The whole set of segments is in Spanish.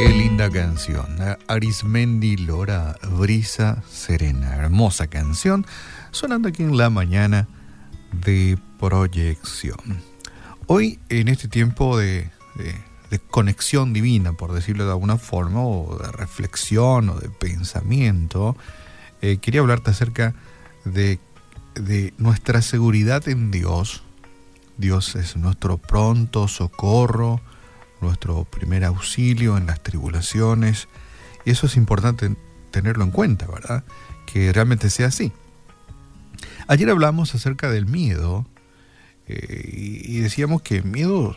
Qué linda canción. Arismendi Lora, Brisa Serena. Hermosa canción sonando aquí en la mañana de proyección. Hoy, en este tiempo de, conexión divina, por decirlo de alguna forma, o de reflexión o de pensamiento, eh, quería hablarte acerca de, de nuestra seguridad en Dios. Dios es nuestro pronto socorro, nuestro primer auxilio en las tribulaciones. Y eso es importante tenerlo en cuenta, ¿verdad? Que realmente sea así. Ayer hablamos acerca del miedo eh, y decíamos que miedo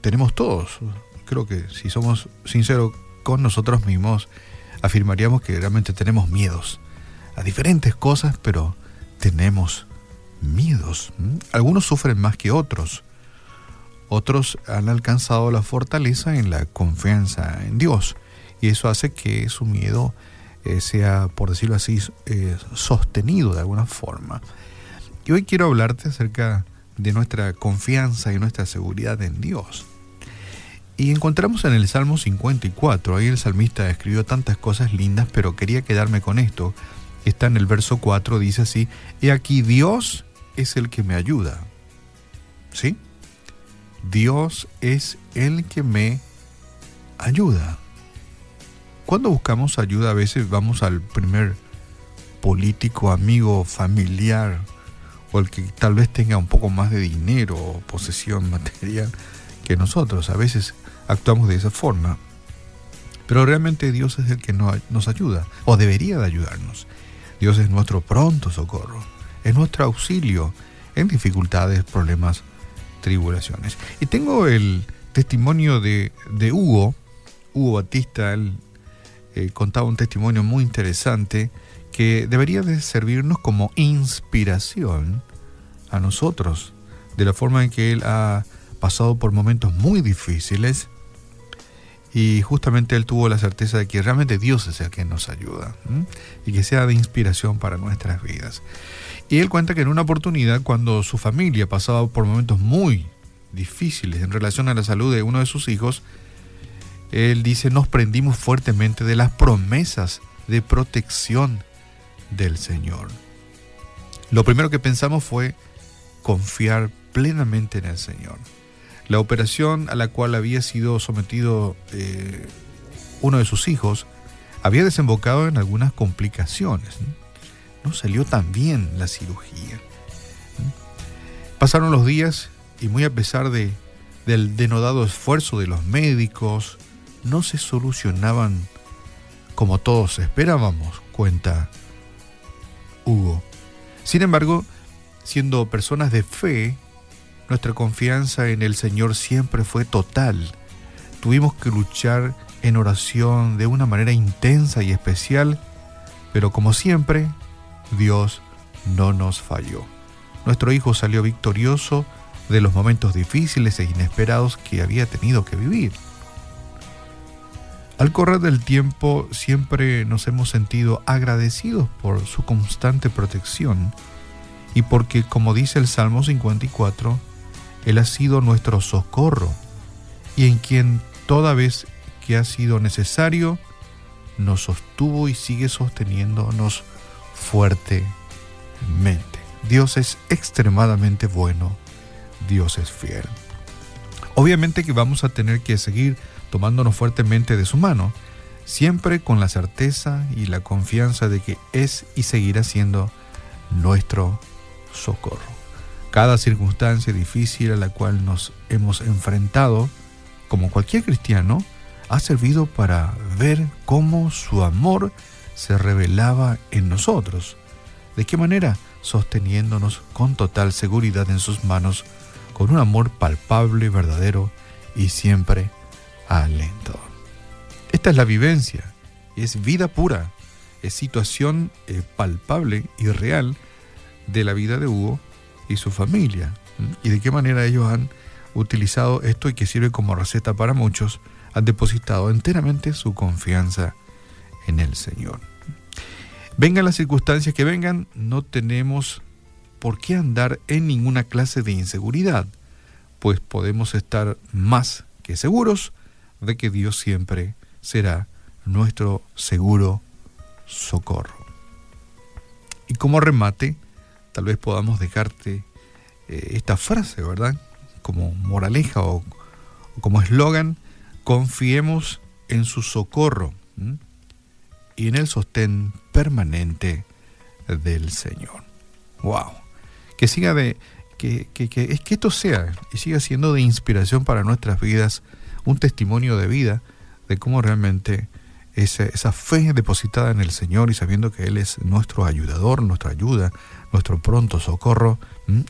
tenemos todos. Creo que si somos sinceros con nosotros mismos, afirmaríamos que realmente tenemos miedos a diferentes cosas, pero tenemos miedos. Algunos sufren más que otros. Otros han alcanzado la fortaleza en la confianza en Dios. Y eso hace que su miedo eh, sea, por decirlo así, eh, sostenido de alguna forma. Y hoy quiero hablarte acerca de nuestra confianza y nuestra seguridad en Dios. Y encontramos en el Salmo 54, ahí el salmista escribió tantas cosas lindas, pero quería quedarme con esto. Está en el verso 4, dice así, He aquí Dios es el que me ayuda. ¿Sí? Dios es el que me ayuda. Cuando buscamos ayuda a veces vamos al primer político, amigo, familiar, o el que tal vez tenga un poco más de dinero o posesión material que nosotros. A veces actuamos de esa forma. Pero realmente Dios es el que nos ayuda, o debería de ayudarnos. Dios es nuestro pronto socorro, es nuestro auxilio en dificultades, problemas, tribulaciones. Y tengo el testimonio de, Hugo, Hugo Batista, él eh, contaba un testimonio muy interesante que debería de servirnos como inspiración a nosotros, de la forma en que él ha pasado por momentos muy difíciles y justamente él tuvo la certeza de que realmente Dios es el que nos ayuda y que sea de inspiración para nuestras vidas. Y él cuenta que en una oportunidad, cuando su familia pasaba por momentos muy difíciles en relación a la salud de uno de sus hijos, él dice, nos prendimos fuertemente de las promesas de protección del Señor. Lo primero que pensamos fue confiar plenamente en el Señor. La operación a la cual había sido sometido eh, uno de sus hijos había desembocado en algunas complicaciones. No, salió tan bien la cirugía. Pasaron los días y muy a pesar de, del denodado esfuerzo de los médicos, no se solucionaban como todos esperábamos, cuenta Hugo. Sin embargo, siendo personas de fe, nuestra confianza en el Señor siempre fue total. Tuvimos que luchar en oración de una manera intensa y especial, pero como siempre, Dios no nos falló. Nuestro hijo salió victorioso de los momentos difíciles e inesperados que había tenido que vivir. Al correr del tiempo siempre nos hemos sentido agradecidos por su constante protección y porque, como dice el Salmo 54, Él ha sido nuestro socorro y en quien toda vez que ha sido necesario nos sostuvo y sigue sosteniéndonos fuertemente. Dios es extremadamente bueno, Dios es fiel. Obviamente que vamos a tener que seguir tomándonos fuertemente de su mano, siempre con la certeza y la confianza de que es y seguirá siendo nuestro socorro. Cada circunstancia difícil a la cual nos hemos enfrentado, como cualquier cristiano, ha servido para ver cómo su amor se revelaba en nosotros. ¿De qué manera? Sosteniéndonos con total seguridad en sus manos, con un amor palpable, verdadero y siempre alento. Esta es la vivencia, es vida pura, es situación eh, palpable y real de la vida de Hugo y su familia. Y de qué manera ellos han utilizado esto y que sirve como receta para muchos, han depositado enteramente su confianza en el Señor. Vengan las circunstancias que vengan, no tenemos por qué andar en ninguna clase de inseguridad, pues podemos estar más que seguros de que Dios siempre será nuestro seguro socorro. Y como remate, tal vez podamos dejarte eh, esta frase, ¿verdad? Como moraleja o, como eslogan, confiemos en su socorro y en el sostén permanente del Señor. ¡Wow! Que siga de. Que, que, que, que esto sea y siga siendo de inspiración para nuestras vidas, un testimonio de vida de cómo realmente esa fe depositada en el Señor y sabiendo que Él es nuestro ayudador, nuestra ayuda, nuestro pronto socorro,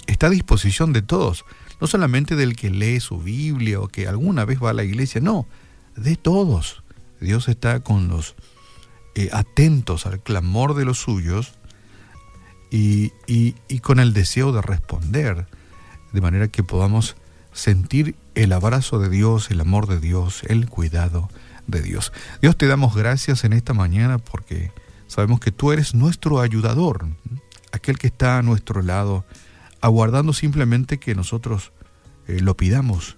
está a disposición de todos, no solamente del que lee su Biblia o que alguna vez va a la iglesia, no, de todos. Dios está con los eh, atentos al clamor de los suyos y, y con el deseo de responder, de manera que podamos sentir el abrazo de Dios, el amor de Dios, el cuidado de Dios. Dios te damos gracias en esta mañana porque sabemos que tú eres nuestro ayudador, aquel que está a nuestro lado, aguardando simplemente que nosotros eh, lo pidamos.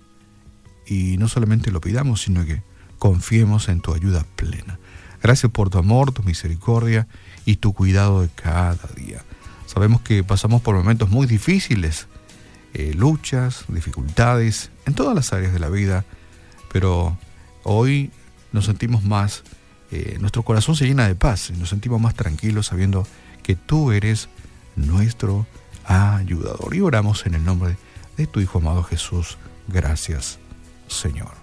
Y no solamente lo pidamos, sino que confiemos en tu ayuda plena. Gracias por tu amor, tu misericordia y tu cuidado de cada día. Sabemos que pasamos por momentos muy difíciles, eh, luchas, dificultades, en todas las áreas de la vida, pero hoy nos sentimos más, eh, nuestro corazón se llena de paz, nos sentimos más tranquilos sabiendo que tú eres nuestro ayudador. Y oramos en el nombre de tu Hijo amado Jesús. Gracias, Señor.